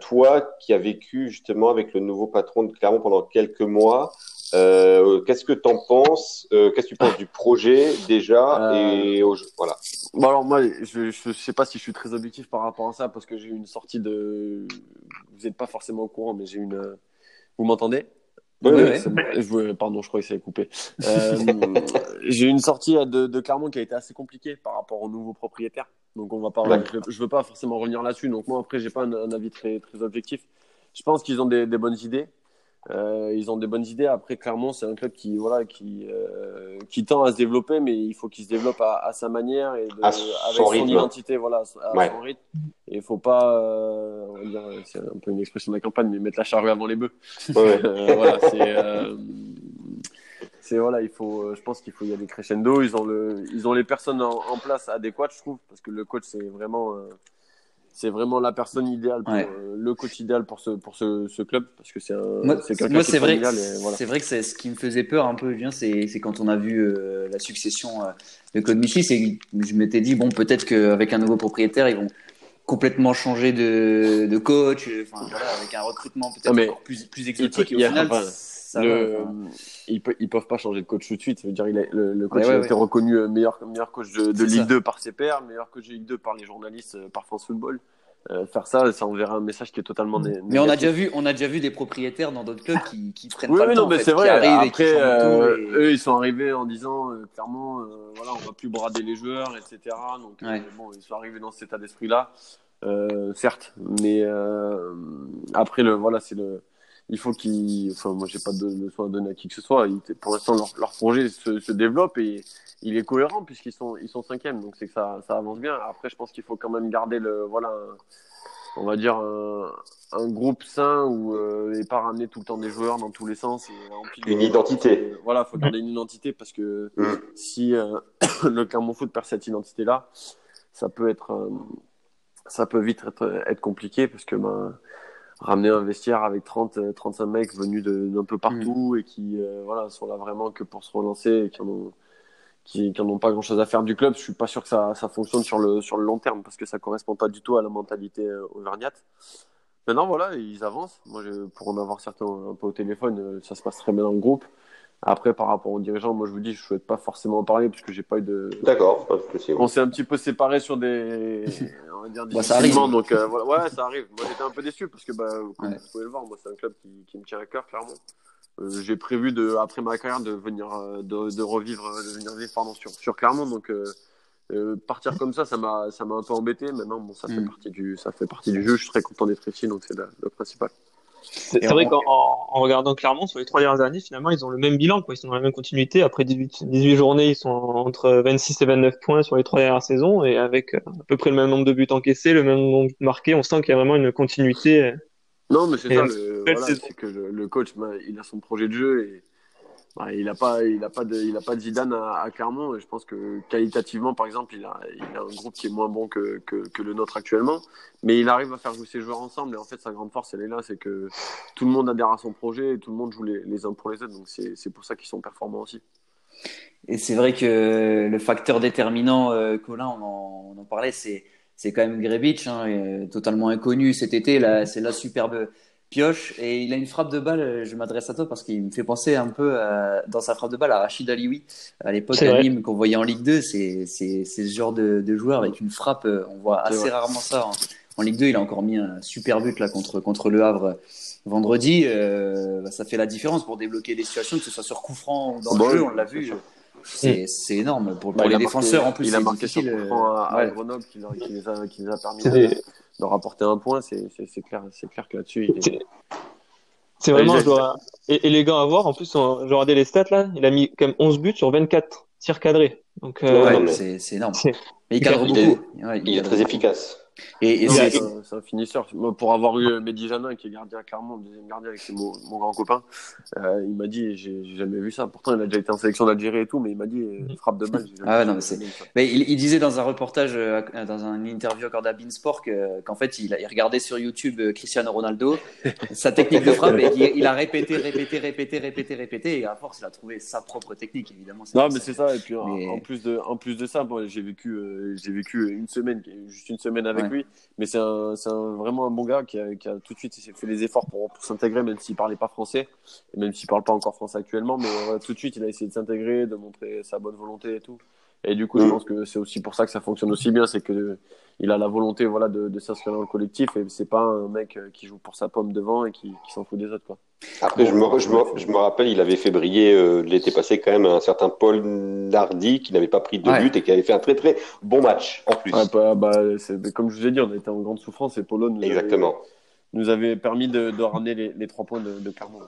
Toi, qui as vécu justement avec le nouveau patron de Clermont pendant quelques mois, qu'est-ce que tu en penses Qu'est-ce que tu penses du projet déjà et au jeu? Voilà. Bon alors moi, je, je sais pas si je suis très objectif par rapport à ça parce que j'ai eu une sortie de. Vous n'êtes pas forcément au courant, mais j'ai eu une. Vous m'entendez? Oui, oui, oui. bon. Je Pardon, je crois que ça a coupé. Euh, j'ai eu une sortie de, de Clermont qui a été assez compliquée par rapport au nouveau propriétaire. Donc on va pas. Je, je veux pas forcément revenir là-dessus. Donc moi après, j'ai pas un, un avis très très objectif. Je pense qu'ils ont des, des bonnes idées. Euh, ils ont des bonnes idées. Après, Clermont, c'est un club qui, voilà, qui, euh, qui tend à se développer, mais il faut qu'il se développe à, à sa manière et de, avec son identité, voilà, à Ouais. son rythme. Et il faut pas, euh, on va dire, c'est un peu une expression de la campagne, mais mettre la charrue avant les bœufs. Ouais. Euh, voilà, c'est, euh, c'est voilà, il faut, euh, je pense qu'il faut y aller crescendo. Ils ont le, ils ont les personnes en, en place adéquates, je trouve, parce que le coach, c'est vraiment, euh, c'est vraiment la personne idéale, pour, Ouais. euh, le coach idéal pour ce, pour ce, ce club, parce que c'est quelqu'un qui c'est est vrai, voilà. c'est vrai que c'est ce qui me faisait peur un peu, c'est quand on a vu euh, la succession euh, de Claude Michy, c'est je m'étais dit bon peut-être qu'avec un nouveau propriétaire ils vont complètement changer de, de coach, voilà, avec un recrutement peut-être plus plus exotique. Et au final, ça Le- va, enfin. ils, pe- ils peuvent pas changer de coach tout de suite. Ça veut dire il a- le, le coach Ouais, a été ouais. reconnu euh, meilleur, meilleur coach de, de Ligue ça. 2 par ses pairs, meilleur coach de Ligue 2 par les journalistes, euh, par France Football. Euh, faire ça, ça enverra un message qui est totalement né- Mais on a déjà vu, on a déjà vu des propriétaires dans d'autres clubs qui, qui prennent Oui, pas oui, le non, temps, mais c'est vrai. Après, euh, et- eux, ils sont arrivés en disant euh, clairement, euh, voilà, on va plus brader les joueurs, etc. Donc, euh, Ouais. bon, ils sont arrivés dans cet état d'esprit-là, euh, certes. Mais euh, après, le, voilà, c'est le. Il faut qu'ils. Enfin, moi, j'ai pas de leçon à donner à qui que ce soit. Ils- pour l'instant, leur, leur projet se, se développe et il est cohérent puisqu'ils sont, ils sont cinquièmes. Donc, c'est que ça, ça avance bien. Après, je pense qu'il faut quand même garder le, voilà, un- on va dire un, un groupe sain où euh, et pas ramener tout le temps des joueurs dans tous les sens et Une identité. Et Voilà, faut garder une identité parce que Mm. si euh, le Clermont Foot perd cette identité-là, ça peut être, euh, ça peut vite être, être compliqué parce que ben, ramener un vestiaire avec 30, euh, 35 mecs venus d'un peu partout et qui euh, voilà sont là vraiment que pour se relancer et qui en ont qui, qui en ont pas grand chose à faire du club, je suis pas sûr que ça, ça fonctionne sur le, sur le long terme parce que ça correspond pas du tout à la mentalité euh, auvergnate. Maintenant, voilà, ils avancent. Moi, je, pour en avoir certains un peu au téléphone, euh, ça se passe très bien dans le groupe. Après, par rapport aux dirigeants, moi, je vous dis, je souhaite pas forcément en parler parce que j'ai pas eu de. D'accord, pas de souci. On s'est un petit peu séparés sur des, on va dire Bah, ça arrive. Donc euh, voilà, ouais, ça arrive. Moi, j'étais un peu déçu parce que, bah, comme Ouais. vous pouvez le voir, moi, c'est un club qui, qui me tient à cœur, clairement. Euh, j'ai prévu de, après ma carrière de venir, euh, de, de revivre, de venir vivre pardon, sur, sur Clermont. Donc euh, euh, partir comme ça, ça m'a, ça m'a un peu embêté. Maintenant, bon, ça fait Mm. partie du, ça fait partie du jeu. Je suis très content d'être ici, donc c'est le principal. C'est vrai on- qu'en en, en regardant clairement sur les trois dernières années, finalement, ils ont le même bilan, quoi. Ils sont dans la même continuité. Après 18, 18 journées, ils sont entre 26 et 29 points sur les trois dernières saisons et avec euh, à peu près le même nombre de buts encaissés, le même nombre marqués. On sent qu'il y a vraiment une continuité. Non, mais c'est ça, le, voilà, c'est que le, le coach, bah, il a son projet de jeu et bah, il a pas, il a pas de, il pas de Zidane à, Clermont. Et je pense que qualitativement, par exemple, il a, a un groupe qui est moins bon que, que, le nôtre actuellement, mais il arrive à faire jouer ses joueurs ensemble. Et en fait, sa grande force, elle est là, c'est que tout le monde adhère à son projet et tout le monde joue les, uns pour les autres. Donc c'est, pour ça qu'ils sont performants aussi. Et c'est vrai que le facteur déterminant, euh, Colin, on en, parlait, c'est quand même Grebic, hein, euh, totalement inconnu cet été. C'est la superbe pioche et il a une frappe de balle. euh, Je m'adresse à toi parce qu'il me fait penser un peu à- dans sa frappe de balle à Rachid Alioui à l'époque à. Nîmes qu'on voyait en Ligue 2. C'est ce genre de, de joueur avec une frappe. euh, On voit assez vrai. rarement ça. En, en Ligue 2, il a encore mis un super but là contre contre le Havre vendredi. Euh, bah, ça fait la différence pour débloquer des situations, que ce soit sur coup franc ou dans le jeu. On l'a vu. C'est c'est énorme pour, Bah, pour les marqué- défenseurs en plus. Il a marqué sur coup euh, à, à ouais. Grenoble qui, leur- qui les a, qui les a permis de, des- de rapporter un point. C'est, c'est, c'est clair, c'est clair que là-dessus, il est, C'est vraiment é- élégant à voir. En plus, on- j'ai regardé les stats là. Il a mis quand même 11 buts sur 24 tirs cadrés. Donc, euh, Ouais, non, mais- c'est c'est énorme. Mais il cadre Il est- beaucoup. Ouais, Il est très beaucoup. efficace. Et, et Non, c'est- un, finisseur. Moi, pour avoir eu Mehdi Janin, qui est gardien clairement, le deuxième gardien, avec mon, mon grand copain, euh, il m'a dit, j'ai jamais vu ça. Pourtant, il a déjà été en sélection d'Algérie et tout, mais il m'a dit, euh, frappe de balle. Ah non, mais. Mais il, il disait dans un reportage, euh, dans un interview accordé à Beansport, que- qu'en fait, il, il regardait sur YouTube euh, Cristiano Ronaldo, sa technique de frappe, et il a répété, répété, répété, répété, répété, et à force, il a trouvé sa propre technique, évidemment. Non, mais c'est ça. Et puis, en- Mais- en, plus de, en plus de ça, moi, j'ai vécu, euh, j'ai vécu une semaine, juste une semaine avec Ouais. Mais c'est un, vraiment un bon gars qui a, tout de suite fait les efforts pour, s'intégrer, même s'il parlait pas français, et même s'il parle pas encore français actuellement. Mais euh, tout de suite, il a essayé de s'intégrer, de montrer sa bonne volonté et tout. Et du coup, je Mm. pense que c'est aussi pour ça que ça fonctionne aussi bien, c'est que il a la volonté, voilà, de, de s'inscrire dans le collectif. Et c'est pas un mec euh, qui joue pour sa pomme devant et qui, qui s'en fout des autres, quoi. Après, je me, je, me, je me rappelle, il avait fait briller euh, l'été passé quand même un certain Paul Nardi qui n'avait pas pris de Ouais. but et qui avait fait un très très bon match en plus. Ouais, bah, bah, comme je vous ai dit, on était en grande souffrance et Polo nous avait- Exactement. nous avait permis de, de ramener les, les trois points de, de Clermont.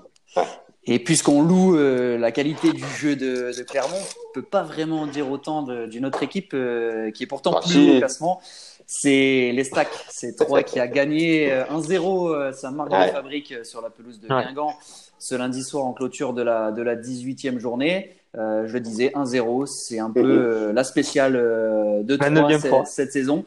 Et puisqu'on loue euh, la qualité du jeu de, de Clermont, on peut pas vraiment dire autant de- d'une autre équipe euh, qui est pourtant Ah, plus haut au classement. C'est les Stacks. C'est Troyes qui a gagné euh, 1-0 euh, sa marque Ouais. de fabrique euh, sur la pelouse de Ouais. Guingamp ce lundi soir en clôture de la, de la 18e journée. Euh, je le disais, 1-0. C'est un peu euh, la spéciale euh, de Troyes cette, saison.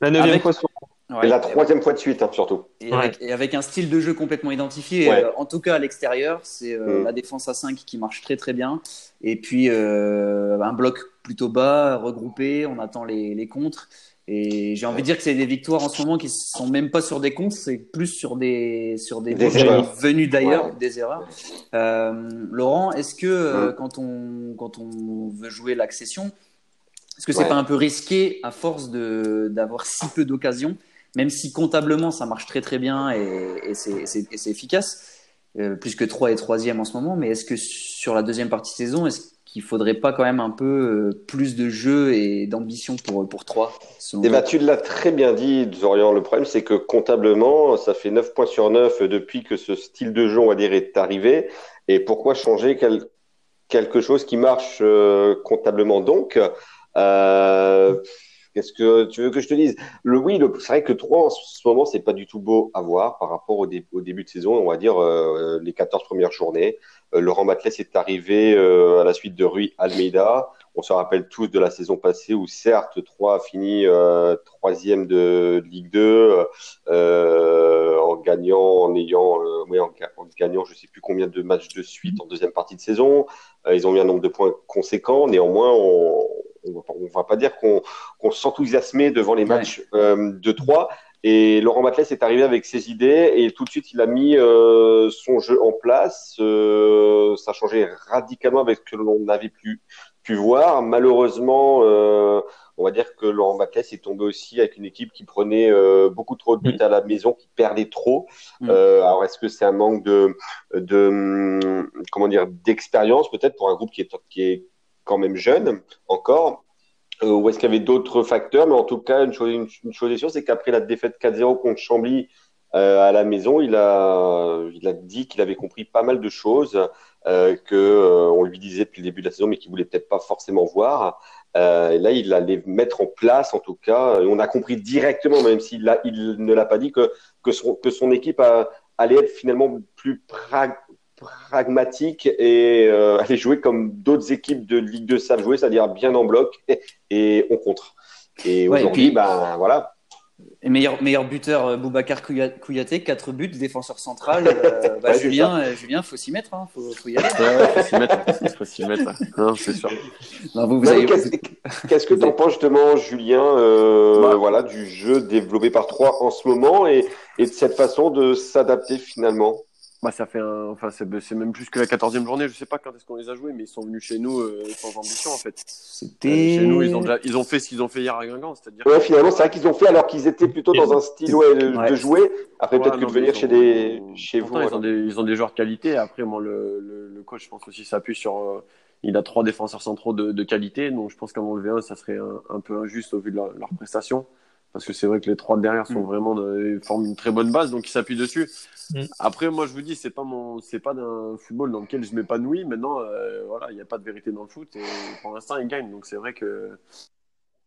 La neuvième Avec- fois sur Ouais. Et la troisième fois de suite, hein, surtout. Et, avec, et avec un style de jeu complètement identifié, Ouais. euh, en tout cas à l'extérieur, c'est euh, Mm. la défense à 5 qui marche très très bien. Et puis euh, un bloc plutôt bas, regroupé, on attend les, les contres. Et j'ai envie de dire que c'est des victoires en ce moment qui sont même pas sur des contres, c'est plus sur des sur des, Des erreurs. venus d'ailleurs, Ouais. des erreurs. Euh, Laurent, est-ce que euh, Mm. quand on quand on veut jouer l'accession, est-ce que c'est Ouais. pas un peu risqué à force de d'avoir si peu d'occasions même si comptablement ça marche très très bien et, et c'est- et efficace, euh, plus que 3 et 3e en ce moment, mais est-ce que sur la deuxième partie de saison, est-ce qu'il faudrait pas quand même un peu euh, plus de jeu et d'ambition pour, pour 3 selon Eh ben, tu l'as très bien dit, Zorian. Le problème, c'est que comptablement, ça fait 9 points sur 9 depuis que ce style de jeu, on va dire, est arrivé. Et pourquoi changer quel- quelque chose qui marche euh, comptablement? Donc, euh, qu'est-ce que tu veux que je te dise? Le oui, le- c'est vrai que 3 en ce moment, c'est pas du tout beau à voir par rapport au, dé- au début de saison, on va dire euh, les 14 premières journées. Euh, Laurent Matles est arrivé euh, à la suite de Rui Almeida. On se rappelle tous de la saison passée où certes 3 a fini troisième de Ligue 2 euh, en gagnant, en ayant, oui, en, ga- en gagnant, je sais plus combien de matchs de suite en deuxième partie de saison. Ils ont mis un nombre de points conséquent. Néanmoins, on on va pas, on va pas dire qu'on s'enthousiasmait devant les matchs euh, de 3. Et Laurent Matles est arrivé avec ses idées et tout de suite il a mis euh, son jeu en place. Euh, ça a changé radicalement avec ce que l'on avait pu pu voir. Malheureusement, euh, on va dire que Laurent Batles est tombé aussi avec une équipe qui prenait beaucoup trop de buts mm. à la maison, qui perdait trop. Mm. alors, est-ce que c'est un manque de, de comment dire, d'expérience peut-être pour un groupe qui est, qui est quand même jeune encore ou est-ce qu'il y avait d'autres facteurs Mais en tout cas, une chose, est sûre, c'est qu'après la défaite 4-0 contre Chambly euh, à la maison, il a, dit qu'il avait compris pas mal de choses euh, que euh, on lui disait depuis le début de la saison, mais qu'il voulait peut-être pas forcément voir. Euh, et là, il allait mettre en place, en tout cas. on a compris directement, même s'il il ne l'a pas dit, que, que, son, que son équipe a, allait être finalement plus pragmatique et euh, allait jouer comme d'autres équipes de Ligue 2 savent jouer, c'est-à-dire bien en bloc et, et on contre. Et aujourd'hui, ben voilà. Et meilleur, meilleur buteur, euh, Boubacar Kouyaté, 4 buts, défenseur central. Euh, bah, Julien, euh, Julien, faut s'y mettre, hein, faut, faut y aller. faut s'y mettre, faut s'y mettre. Non, c'est sûr. Qu'est-ce que tu en penses justement, Julien, euh, bah. voilà, du jeu développé par trois en ce moment et, et de cette façon de s'adapter finalement? Bah, ça fait un, enfin, c'est même plus que la quatorzième journée. Je sais pas quand est-ce qu'on les a joués, mais ils sont venus chez nous euh, sans ambition, en fait. C'était. Euh, chez nous, ils ont déjà, ils ont fait ce qu'ils ont fait hier à Guingamp, c'est-à-dire. Ouais, finalement, c'est vrai qu'ils ont fait alors qu'ils étaient plutôt dans un style ouais, de, jouer. Après, peut-être que de venir chez des, chez vous. Ils, ont des, ils ont des joueurs de qualité. Après, moi, le, le, le coach, je pense aussi, s'appuie sur. Euh, il a trois défenseurs centraux de, de qualité, donc je pense qu'à mon lever 1 ça serait un, un, peu injuste au vu de leur, leur prestation parce que c'est vrai que les trois derrière sont mm. vraiment de, forment une très bonne base, donc ils s'appuient dessus. Mm. Après, moi, je vous dis, c'est pas mon, c'est pas d'un football dans lequel je m'épanouis. Maintenant, euh, voilà, il n'y a pas de vérité dans le foot et pour l'instant, ils gagnent. Donc c'est vrai que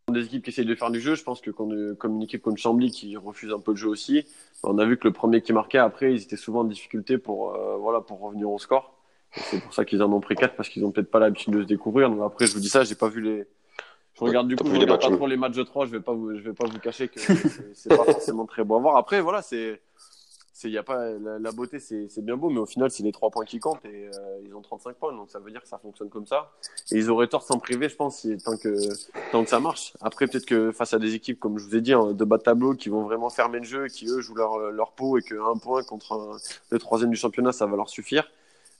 des équipes qui essayent de faire du jeu, je pense que quand, comme une équipe comme Chambly qui refuse un peu le jeu aussi, on a vu que le premier qui marquait après, ils étaient souvent en difficulté pour, euh, voilà, pour revenir au score. C'est pour ça qu'ils en ont pris quatre parce qu'ils ont peut-être pas l'habitude de se découvrir. Donc après, je vous dis ça, j'ai pas vu les, je regarde du coup, je regarde pas trop les matchs de 3, je vais pas vous, je vais pas vous cacher que c'est pas forcément très beau à voir. Après, voilà, c'est, c'est, y a pas, la, beauté, c'est, bien beau, mais au final, c'est les 3 points qui comptent et euh, ils ont 35 points, donc ça veut dire que ça fonctionne comme ça. Et ils auraient tort s'en priver, je pense, si, tant que, tant que ça marche. Après, peut-être que face à des équipes, comme je vous ai dit, hein, de bas de tableau, qui vont vraiment fermer le jeu, qui eux jouent leur, leur peau et qu'un point contre le troisième du championnat, ça va leur suffire.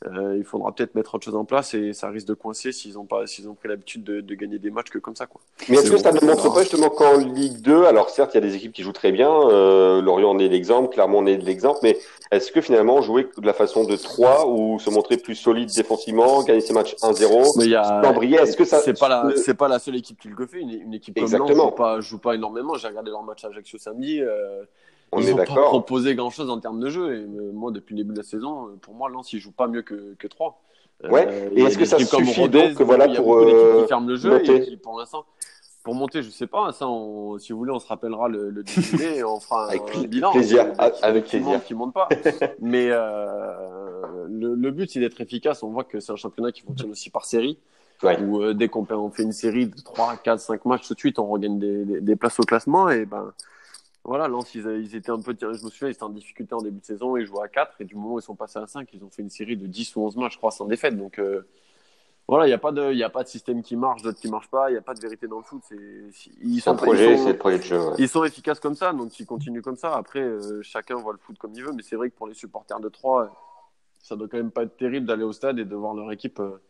Euh, il faudra peut-être mettre autre chose en place et ça risque de coincer s'ils ont pas s'ils ont pris l'habitude de, de, gagner des matchs que comme ça quoi. Mais est-ce que ça ne montre pas justement qu'en Ligue 2, alors certes il y a des équipes qui jouent très bien, euh, Lorient en est l'exemple, Clermont en est l'exemple, mais est-ce que finalement jouer de la façon de 3 ou se montrer plus solide défensivement, gagner ces matchs 1-0, mais il y a est-ce que ça c'est pas la c'est pas la seule équipe qui le fait, une, une équipe comme Exactement. joue pas joue pas énormément, j'ai regardé leur match à Ajaccio samedi euh, on ils est pas proposé grand chose en termes de jeu. Et moi, depuis le début de la saison, pour moi, Lens, il joue pas mieux que, que 3. Ouais. Euh, et est-ce que ça suffit donc voilà pour euh, qui ferment le jeu et pour l'instant pour monter, je sais pas. Ça, si vous voulez, on se rappellera le, le et on fera avec un bilan. Plaisir, avec plaisir. Qui monte pas. Mais euh, le, le, but, c'est d'être efficace. On voit que c'est un championnat qui fonctionne aussi par série. Ouais. Où euh, dès qu'on fait une série de 3, 4, 5 matchs, tout de suite, on regagne des, des, des places au classement. Et ben, voilà, Lens, ils, ils, étaient un peu, je me souviens, ils étaient en difficulté en début de saison, ils jouaient à 4, et du moment où ils sont passés à 5, ils ont fait une série de 10 ou 11 matchs, je crois, sans défaite. Donc, euh, voilà, il n'y a, pas de, y a pas de système qui marche, d'autres qui ne marchent pas, il n'y a pas de vérité dans le foot. C'est un projet, c'est le projet de jeu. Ils sont efficaces comme ça, donc ils continuent comme ça. Après, euh, chacun voit le foot comme il veut, mais c'est vrai que pour les supporters de 3, ça doit quand même pas être terrible d'aller au stade et de voir leur équipe. Euh,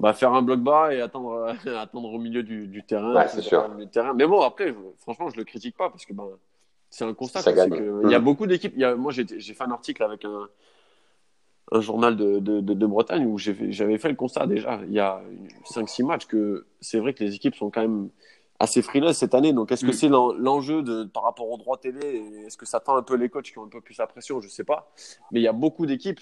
bah, faire un bloc bas et attendre, attendre au milieu du, du terrain. Ouais, c'est sûr. Terrain. Mais bon, après, franchement, je le critique pas parce que ben, c'est un constat. Il y a beaucoup d'équipes. Moi, j'ai fait un article avec un, un journal de, de, de, Bretagne où j'avais fait le constat déjà, il y a 5-6 matchs, que c'est vrai que les équipes sont quand même assez frileuses cette année. Donc, est-ce que mm. c'est l'enjeu par rapport aux droits télé? Est-ce que ça tend un peu les coachs qui ont un peu plus la pression? Je sais pas. Mais il y a beaucoup d'équipes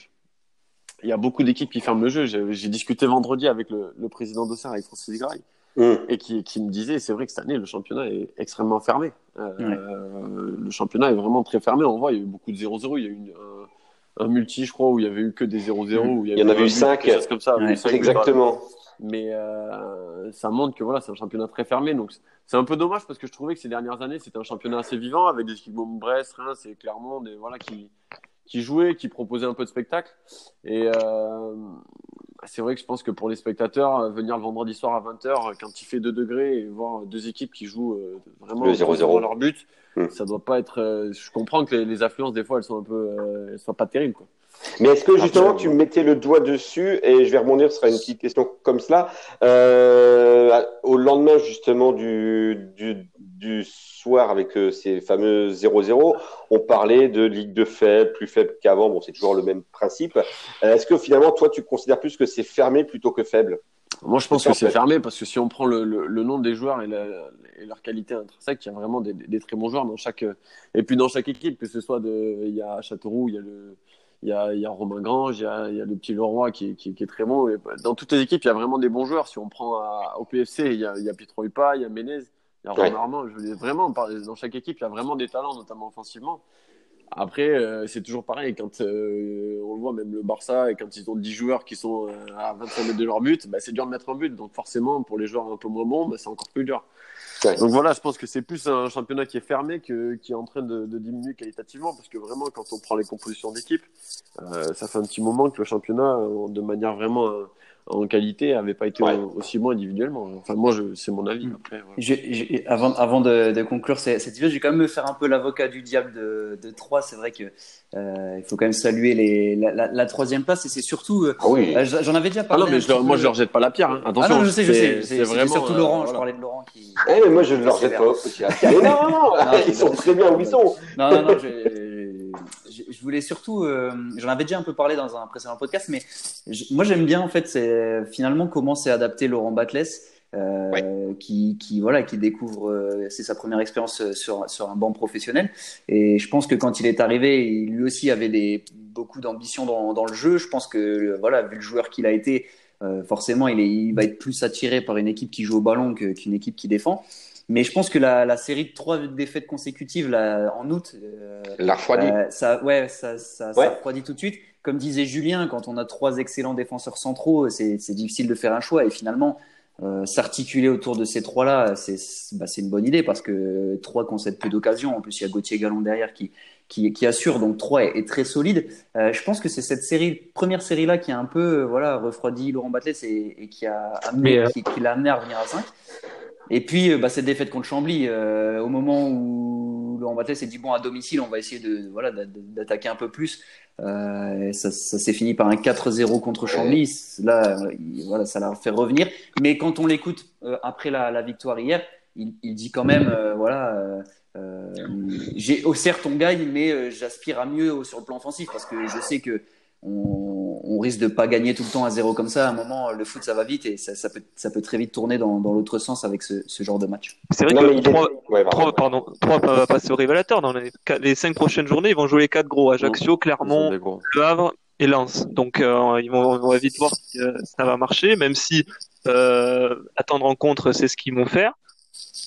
il y a beaucoup d'équipes qui ferment le jeu. J'ai discuté vendredi avec le, le président d'Auxerre, avec Francis Graille, mm. et qui, qui, me disait, c'est vrai que cette année, le championnat est extrêmement fermé. Euh, Le championnat est vraiment très fermé. On voit, il y a eu beaucoup de 0-0. Il y a eu un, un, multi, je crois, où il y avait eu que des 0-0. Mm. Il, y, en avait eu 5. comme ça. exactement. Mais euh, ça montre que voilà, c'est un championnat très fermé. Donc c'est un peu dommage parce que je trouvais que ces dernières années, c'était un championnat assez vivant avec des équipes comme Brest, Reims et Clermont, des, voilà, qui, qui jouait, qui proposait un peu de spectacle. Et euh, c'est vrai que je pense que pour les spectateurs, euh, venir le vendredi soir à 20h, quand il fait 2 degrés, et voir deux équipes qui jouent euh, vraiment dans leur but, hmm. ça doit pas être. je comprends que les, affluences, des fois, elles sont un peu. elles sont pas terribles. Quoi. Mais est-ce que justement tu mettais le doigt dessus et je vais rebondir, ce sera une petite question comme cela. Euh, au lendemain justement du, du, du soir avec euh, ces fameux 0-0, on parlait de ligue de faible, plus faible qu'avant. Bon, c'est toujours le même principe. Euh, est-ce que finalement toi tu considères plus que c'est fermé plutôt que faible? Moi je pense que c'est fermé parce que si on prend le, le, le nombre des joueurs et, la, et, leur qualité intrinsèque, il y a vraiment des, des, très bons joueurs dans chaque et puis dans chaque équipe, que ce soit de, il y a Châteauroux, il y a le il y a, il y a Romain Grange, il y a, il y a le petit Leroy qui, qui, qui est très bon. Et dans toutes les équipes, il y a vraiment des bons joueurs. Si on prend à, au PFC, il y a, il y a Pietro Hupa, il y a Menez, il y a Romain. Armand. Je veux dire, vraiment, dans chaque équipe, il y a vraiment des talents, notamment offensivement. Après, euh, c'est toujours pareil. Quand euh, on le voit, même le Barça, et quand ils ont 10 joueurs qui sont euh, à 25 mètres de leur but, bah, c'est dur de mettre un but. Donc forcément, pour les joueurs un peu moins bons, bah, c'est encore plus dur. Donc voilà, je pense que c'est plus un championnat qui est fermé que qui est en train de, de diminuer qualitativement, parce que vraiment, quand on prend les compositions d'équipe, euh, ça fait un petit moment que le championnat, de manière vraiment euh, en qualité, avait pas été ouais. aussi bon individuellement. Enfin, moi, c'est mon avis. Après, voilà. je, je, avant, avant de, de conclure cette vidéo, je vais quand même me faire un peu l'avocat du diable de, de 3. C'est vrai que euh, il faut quand même saluer les, la, la, la troisième place et c'est surtout. Ah oui. euh, J'en avais déjà parlé. Ah non, mais je, moi, je leur jette pas la pierre. Hein. Attention. Ah non, je sais, je sais. C'est vraiment surtout Laurent. je parlais de Laurent qui. Eh, mais moi, je ne leur jette pas. non, non, non, ils sont très bien où ils sont. Non, non, non. Je, je voulais surtout, euh, j'en avais déjà un peu parlé dans un précédent podcast, mais moi j'aime bien en fait, c'est finalement comment s'est adapté Laurent Batles. Euh, ouais. qui, qui, voilà, qui découvre, euh, c'est sa première expérience sur, sur un banc professionnel. Et je pense que quand il est arrivé, il, lui aussi avait des, beaucoup d'ambition dans, dans, le jeu. Je pense que, voilà, vu le joueur qu'il a été, euh, forcément, il, est, il, va être plus attiré par une équipe qui joue au ballon qu'une équipe qui défend. Mais je pense que la, la série de trois défaites consécutives là, en août, euh, la refroidit. Euh, ça, ouais, ça, ça, ouais. ça refroidit tout de suite. Comme disait Julien, quand on a trois excellents défenseurs centraux, c'est difficile de faire un choix. Et finalement, euh, s'articuler autour de ces trois-là, c'est bah, une bonne idée parce que trois concèdent peu d'occasions. En plus, il y a Gauthier Gallon derrière qui, qui, qui assure. Donc trois est, est très solide. Euh, je pense que c'est cette série, première série-là qui a un peu voilà, refroidi Laurent Batles et, et qui a amené, euh... qui, qui l'a amené à revenir à 5. Et puis, bah, cette défaite contre Chambly, euh, au moment où Laurent Batles s'est dit bon, à domicile, on va essayer de voilà d'attaquer un peu plus. Euh, ça, ça s'est fini par un 4-0 contre Chambly. Là, il, voilà, ça l'a fait revenir. Mais quand on l'écoute euh, après la, la, victoire hier, il, il, dit quand même euh, voilà. j'ai oh, certes on gagne, mais j'aspire à mieux sur le plan offensif parce que je sais que on, on, risque de pas gagner tout le temps à zéro comme ça. À un moment, le foot, ça va vite et ça, ça, peut, ça peut très vite tourner dans, dans l'autre sens avec ce, ce, genre de match. C'est vrai non, que trois, ouais, trois, pardon, trois va passer au révélateur. Dans les, les, cinq prochaines journées, ils vont jouer les quatre gros Ajaccio, Clermont, Le Havre et Lens. Donc, euh, ils vont, on va vite voir si euh, ça va marcher, même si euh, attendre en contre, c'est ce qu'ils vont faire.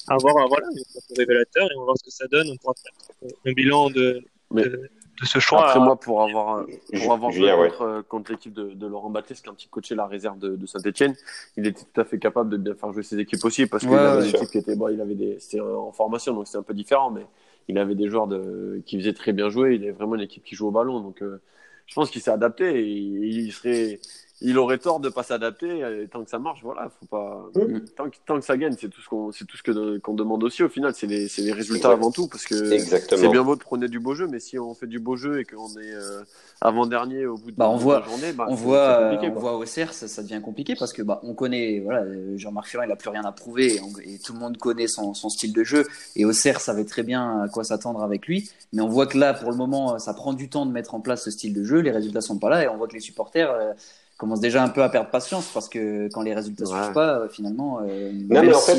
Avoir, voilà, un révélateur et on va voir ce que ça donne. On pourra faire un bilan de, Mais... de de ce choix. Après, moi, pour avoir, pour avoir joué ouais. contre, contre l'équipe de, de, Laurent Batles, quand il coachait la réserve de, de Saint-Etienne, il était tout à fait capable de bien faire jouer ses équipes aussi, parce qu'il ouais, avait des équipes qui étaient, bon, il avait des, c'était en formation, donc c'était un peu différent, mais il avait des joueurs de, qui faisaient très bien jouer, il avait vraiment une équipe qui joue au ballon, donc, euh, je pense qu'il s'est adapté et il serait, il aurait tort de pas s'adapter tant que ça marche voilà faut pas mmh. tant, que, tant que ça gagne c'est tout ce qu'on c'est tout ce que qu'on demande aussi au final c'est les c'est les résultats ouais. avant tout parce que c'est bien beau de prôner du beau jeu mais si on fait du beau jeu et qu'on est euh, avant dernier au bout de, bah, on de voit, la journée bah, on voit on voit au CER ça, ça, devient compliqué parce que bah on connaît voilà Jean-Marc Ferrand il a plus rien à prouver et, on, et, tout le monde connaît son, son style de jeu et au CER savait très bien à quoi s'attendre avec lui mais on voit que là pour le moment ça prend du temps de mettre en place ce style de jeu les résultats sont pas là et on voit que les supporters euh, commence déjà un peu à perdre patience parce que quand les résultats ne ouais. suivent pas, euh, finalement. Euh, non, mais en fait,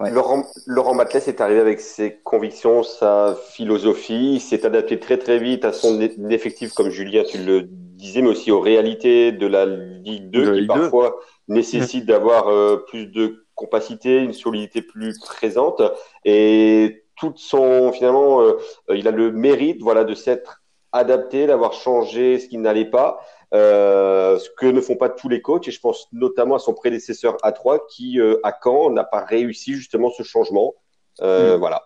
ouais. Laurent, Laurent Batles est arrivé avec ses convictions, sa philosophie. Il s'est adapté très très vite à son effectif, comme Julien, tu le disais, mais aussi aux réalités de la Ligue 2 de qui Ligue parfois 2. nécessite d'avoir euh, plus de compacité, une solidité plus présente. Et tout son, finalement, euh, il a le mérite voilà, de s'être adapté, d'avoir changé ce qui n'allait pas. Euh, ce que ne font pas tous les coachs, et je pense notamment à son prédécesseur A3 qui, euh, à Caen, n'a pas réussi justement ce changement. Euh, mmh. Voilà.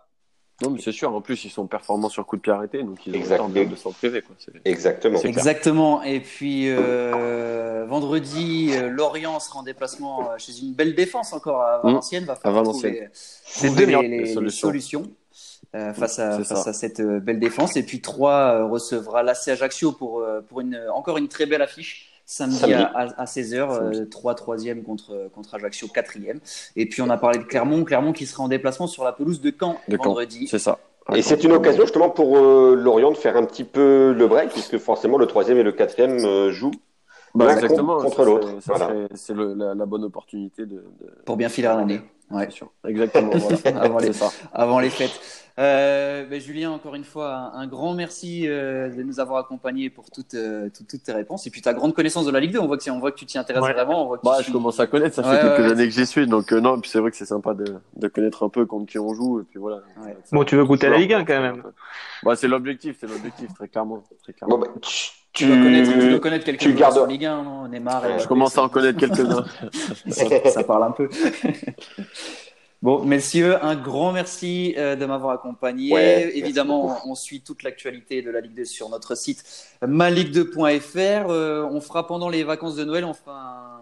Non, mais c'est sûr. En plus, ils sont performants sur coup de pied arrêté, donc ils ont le temps de, de s'en priver. Quoi. Exactement. Exactement. Et puis euh, vendredi, Lorient sera en déplacement chez une belle défense encore à Valenciennes. Va à Valenciennes. C'est deux les, les, les, solutions. Face, à, face à cette belle défense. Et puis 3 recevra l'AC Ajaccio pour, pour une, encore une très belle affiche. Samedi, À, à, 16h, 3 3e contre, contre Ajaccio 4e. Et puis on a parlé de Clermont, Clermont qui sera en déplacement sur la pelouse de Caen vendredi. C'est ça. Et c'est une occasion justement pour euh, Lorient de faire un petit peu le break, puisque forcément le troisième et le quatrième euh, jouent bah, exactement, contre l'autre. C'est la, la, bonne opportunité de, de... pour bien filer l'année. Ouais. Exactement. voilà. avant, les, avant les fêtes. Euh, ben, Julien, encore une fois, un, grand merci euh, de nous avoir accompagnés pour toutes, euh, toutes, toutes, tes réponses et puis ta grande connaissance de la Ligue 2. On voit que, on voit que tu t'y intéresses vraiment. On voit que bah, je commence à connaître, ça fait quelques années que j'y suis, donc euh, non, c'est vrai que c'est sympa de, de, connaître un peu contre qui on joue et puis voilà. Bon, tu veux goûter la Ligue 1 quand même. Bah, c'est l'objectif, c'est l'objectif très clairement, très clairement. Bon, bah, tu, dois connaître, tu dois connaître quelques sur Ligue 1, non Neymar. je commence à en connaître quelques-uns. ça, ça parle un peu. Bon, messieurs, un grand merci euh, de m'avoir accompagné. Évidemment, on, suit toute l'actualité de la Ligue 2 sur notre site maligue2.fr. Euh, on fera pendant les vacances de Noël, on fera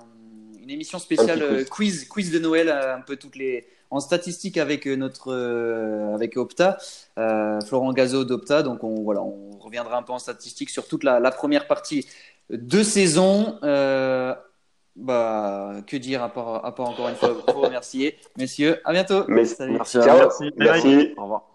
une émission spéciale euh, quiz. quiz, de Noël, un peu toutes les en statistique avec notre avec Opta, Florent Gazo d'Opta. Donc on voilà, on reviendra un peu en statistique sur toute la, la première partie de saison. Bah, que dire à part, à part encore une fois vous remercier, messieurs. À bientôt. Merci. Merci. Merci. Au revoir.